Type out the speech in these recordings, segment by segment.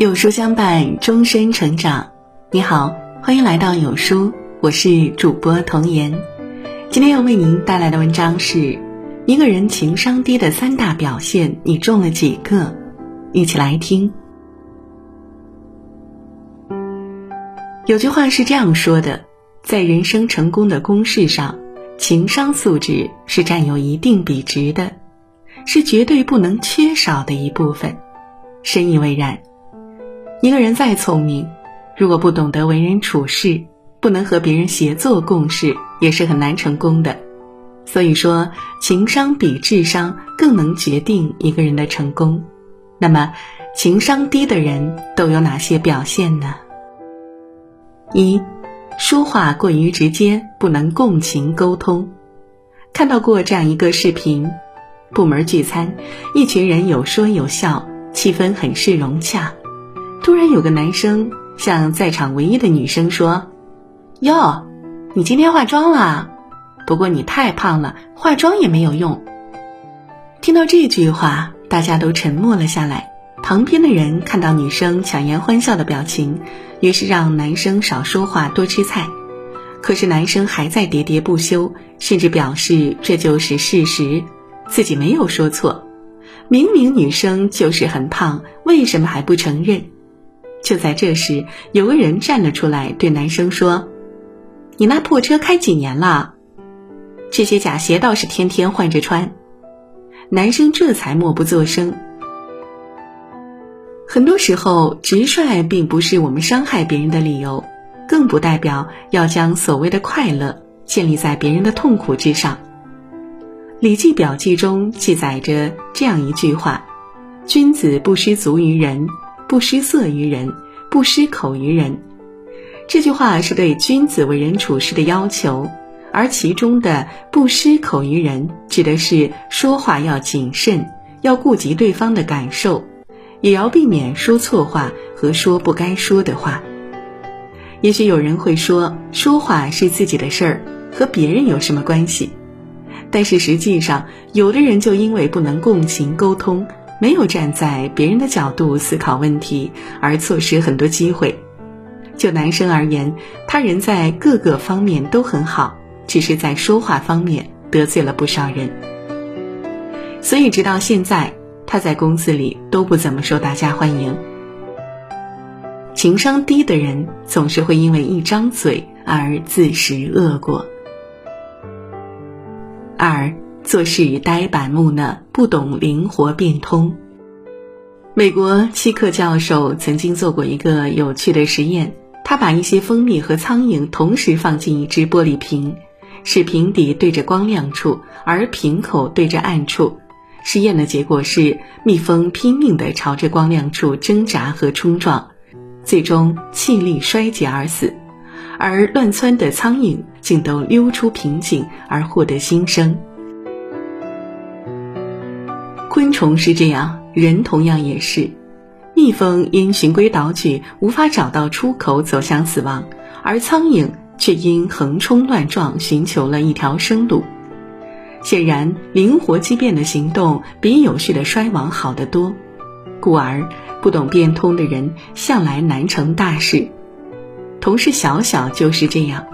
有书相伴，终身成长。你好，欢迎来到有书，我是主播童言。今天要为您带来的文章是：一个人情商低的三大表现，你中了几个？一起来听。有句话是这样说的：在人生成功的公式上，情商素质是占有一定比值的，是绝对不能缺少的一部分。深以为然。一个人再聪明，如果不懂得为人处事，不能和别人协作共事，也是很难成功的。所以说，情商比智商更能决定一个人的成功。那么，情商低的人都有哪些表现呢？一，说话过于直接，不能共情沟通。看到过这样一个视频：部门聚餐，一群人有说有笑，气氛很是融洽。突然有个男生向在场唯一的女生说：“哟，你今天化妆了？不过你太胖了，化妆也没有用。”听到这句话，大家都沉默了下来。旁边的人看到女生强颜欢笑的表情，于是让男生少说话，多吃菜。可是男生还在喋喋不休，甚至表示这就是事实，自己没有说错。明明女生就是很胖，为什么还不承认？就在这时，有个人站了出来，对男生说：“你那破车开几年了？这些假鞋倒是天天换着穿。”男生这才默不作声。很多时候，直率并不是我们伤害别人的理由，更不代表要将所谓的快乐建立在别人的痛苦之上。《礼记表记》中记载着这样一句话：“君子不失足于人。”不失色于人，不失口于人。这句话是对君子为人处事的要求，而其中的“不失口于人”指的是说话要谨慎，要顾及对方的感受，也要避免说错话和说不该说的话。也许有人会说，说话是自己的事儿，和别人有什么关系？但是实际上，有的人就因为不能共情沟通。没有站在别人的角度思考问题，而错失很多机会。就男生而言，他人在各个方面都很好，只是在说话方面得罪了不少人。所以直到现在，他在公司里都不怎么受大家欢迎。情商低的人总是会因为一张嘴而自食恶果。二。做事呆板木讷，不懂灵活变通。美国希克教授曾经做过一个有趣的实验，他把一些蜂蜜和苍蝇同时放进一只玻璃瓶，使瓶底对着光亮处，而瓶口对着暗处。实验的结果是，蜜蜂拼命地朝着光亮处挣扎和冲撞，最终气力衰竭而死；而乱窜的苍蝇竟都溜出瓶颈而获得新生。虫是这样，人同样也是。蜜蜂因循规蹈矩无法找到出口，走向死亡；而苍蝇却因横冲乱撞寻求了一条生路。显然，灵活机变的行动比有序的衰亡好得多。故而，不懂变通的人向来难成大事。同事小小就是这样。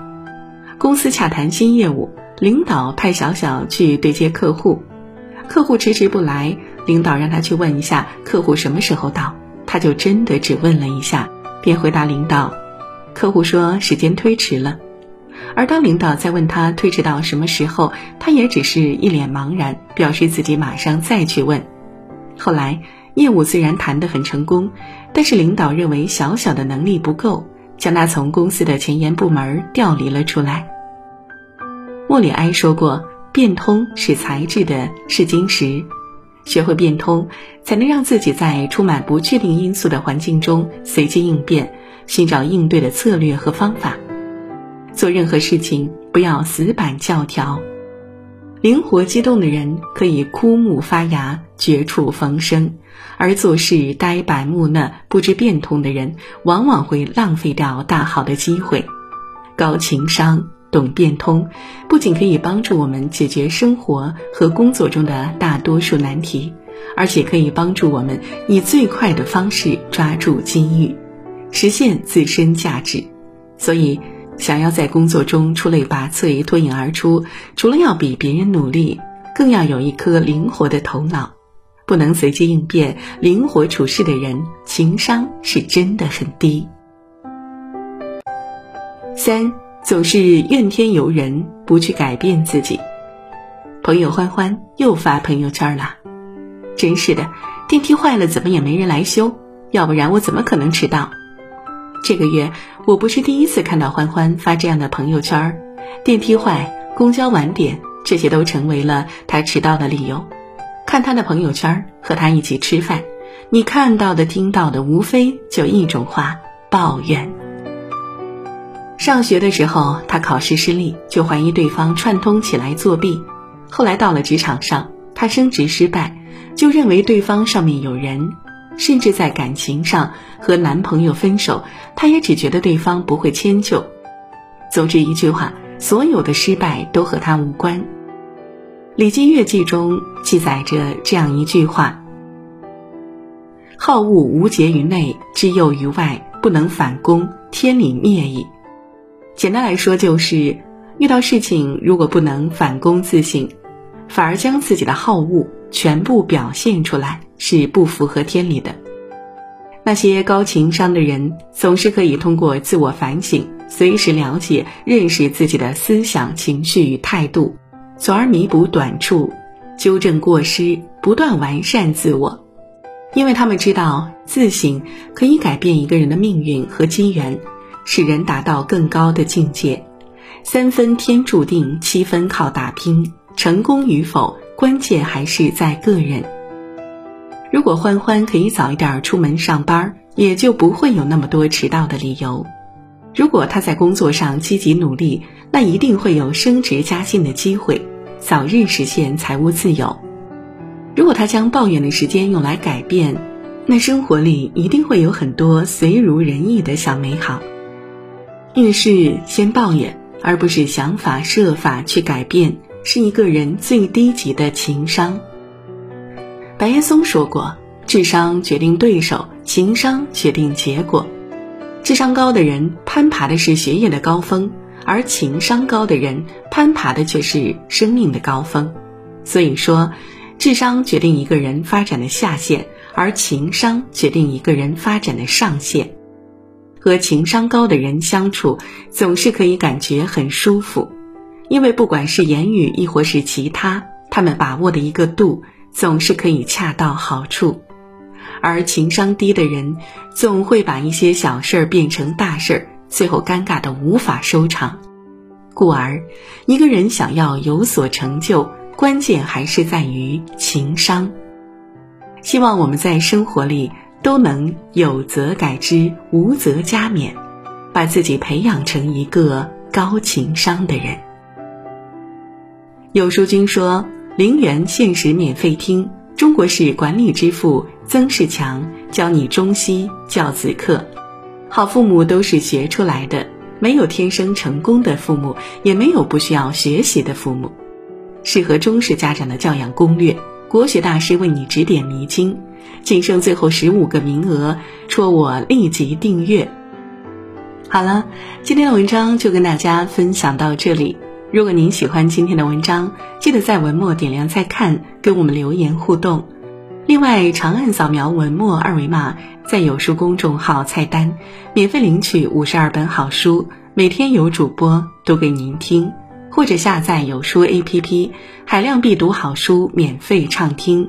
公司洽谈新业务，领导派小小去对接客户。客户迟迟不来，领导让他去问一下客户什么时候到，他就真的只问了一下，便回答领导，客户说时间推迟了。而当领导再问他推迟到什么时候，他也只是一脸茫然，表示自己马上再去问。后来业务虽然谈得很成功，但是领导认为小小的能力不够，将他从公司的前沿部门调离了出来。莫里埃说过。变通是才智的试金石，学会变通，才能让自己在充满不确定因素的环境中随机应变，寻找应对的策略和方法。做任何事情不要死板教条，灵活机动的人可以枯木发芽，绝处逢生；而做事呆板木讷、不知变通的人，往往会浪费掉大好的机会。高情商。懂变通，不仅可以帮助我们解决生活和工作中的大多数难题，而且可以帮助我们以最快的方式抓住机遇，实现自身价值。所以，想要在工作中出类拔萃、脱颖而出，除了要比别人努力，更要有一颗灵活的头脑，不能随机应变、灵活处事的人，情商是真的很低。三，总是怨天尤人，不去改变自己。朋友欢欢又发朋友圈了。真是的，电梯坏了怎么也没人来修，要不然我怎么可能迟到？这个月我不是第一次看到欢欢发这样的朋友圈，电梯坏、公交晚点，这些都成为了他迟到的理由。看他的朋友圈，和他一起吃饭，你看到的、听到的，无非就一种话：抱怨。上学的时候，他考试失利，就怀疑对方串通起来作弊；后来到了职场上，他升职失败。就认为对方上面有人，甚至在感情上和男朋友分手，他也只觉得对方不会迁就。总之一句话，所有的失败都和他无关。《礼记乐记》中记载着这样一句话：“好恶无节于内，知诱于外，不能反攻，天理灭矣。”简单来说，就是遇到事情如果不能反攻自省，反而将自己的好恶。全部表现出来是不符合天理的。那些高情商的人总是可以通过自我反省，随时了解、认识自己的思想、情绪与态度，从而弥补短处，纠正过失，不断完善自我。因为他们知道自省可以改变一个人的命运和机缘，使人达到更高的境界。三分天注定，七分靠打拼，成功与否。关键还是在个人。如果欢欢可以早一点出门上班，也就不会有那么多迟到的理由。如果他在工作上积极努力，那一定会有升职加薪的机会，早日实现财务自由。如果他将抱怨的时间用来改变，那生活里一定会有很多随如人意的小美好。遇事先抱怨，而不是想法设法去改变。是一个人最低级的情商。白岩松说过：“智商决定对手，情商决定结果。智商高的人攀爬的是学业的高峰，而情商高的人攀爬的却是生命的高峰。所以说，智商决定一个人发展的下限，而情商决定一个人发展的上限。和情商高的人相处，总是可以感觉很舒服。”因为不管是言语亦或是其他，他们把握的一个度总是可以恰到好处，而情商低的人总会把一些小事儿变成大事儿，最后尴尬的无法收场。故而，一个人想要有所成就，关键还是在于情商。希望我们在生活里都能有则改之，无则加勉，把自己培养成一个高情商的人。有书君说：“零元限时免费听中国式管理之父曾仕强教你中西教子课。好父母都是学出来的，没有天生成功的父母，也没有不需要学习的父母。适合中式家长的教养攻略，国学大师为你指点迷津。仅剩最后十五个名额，戳我立即订阅。好了，今天的文章就跟大家分享到这里。”如果您喜欢今天的文章，记得在文末点亮再看，跟我们留言互动。另外，长按扫描文末二维码，在有书公众号菜单免费领取五十二本好书，每天有主播读给您听，或者下载有书 APP，海量必读好书免费畅听，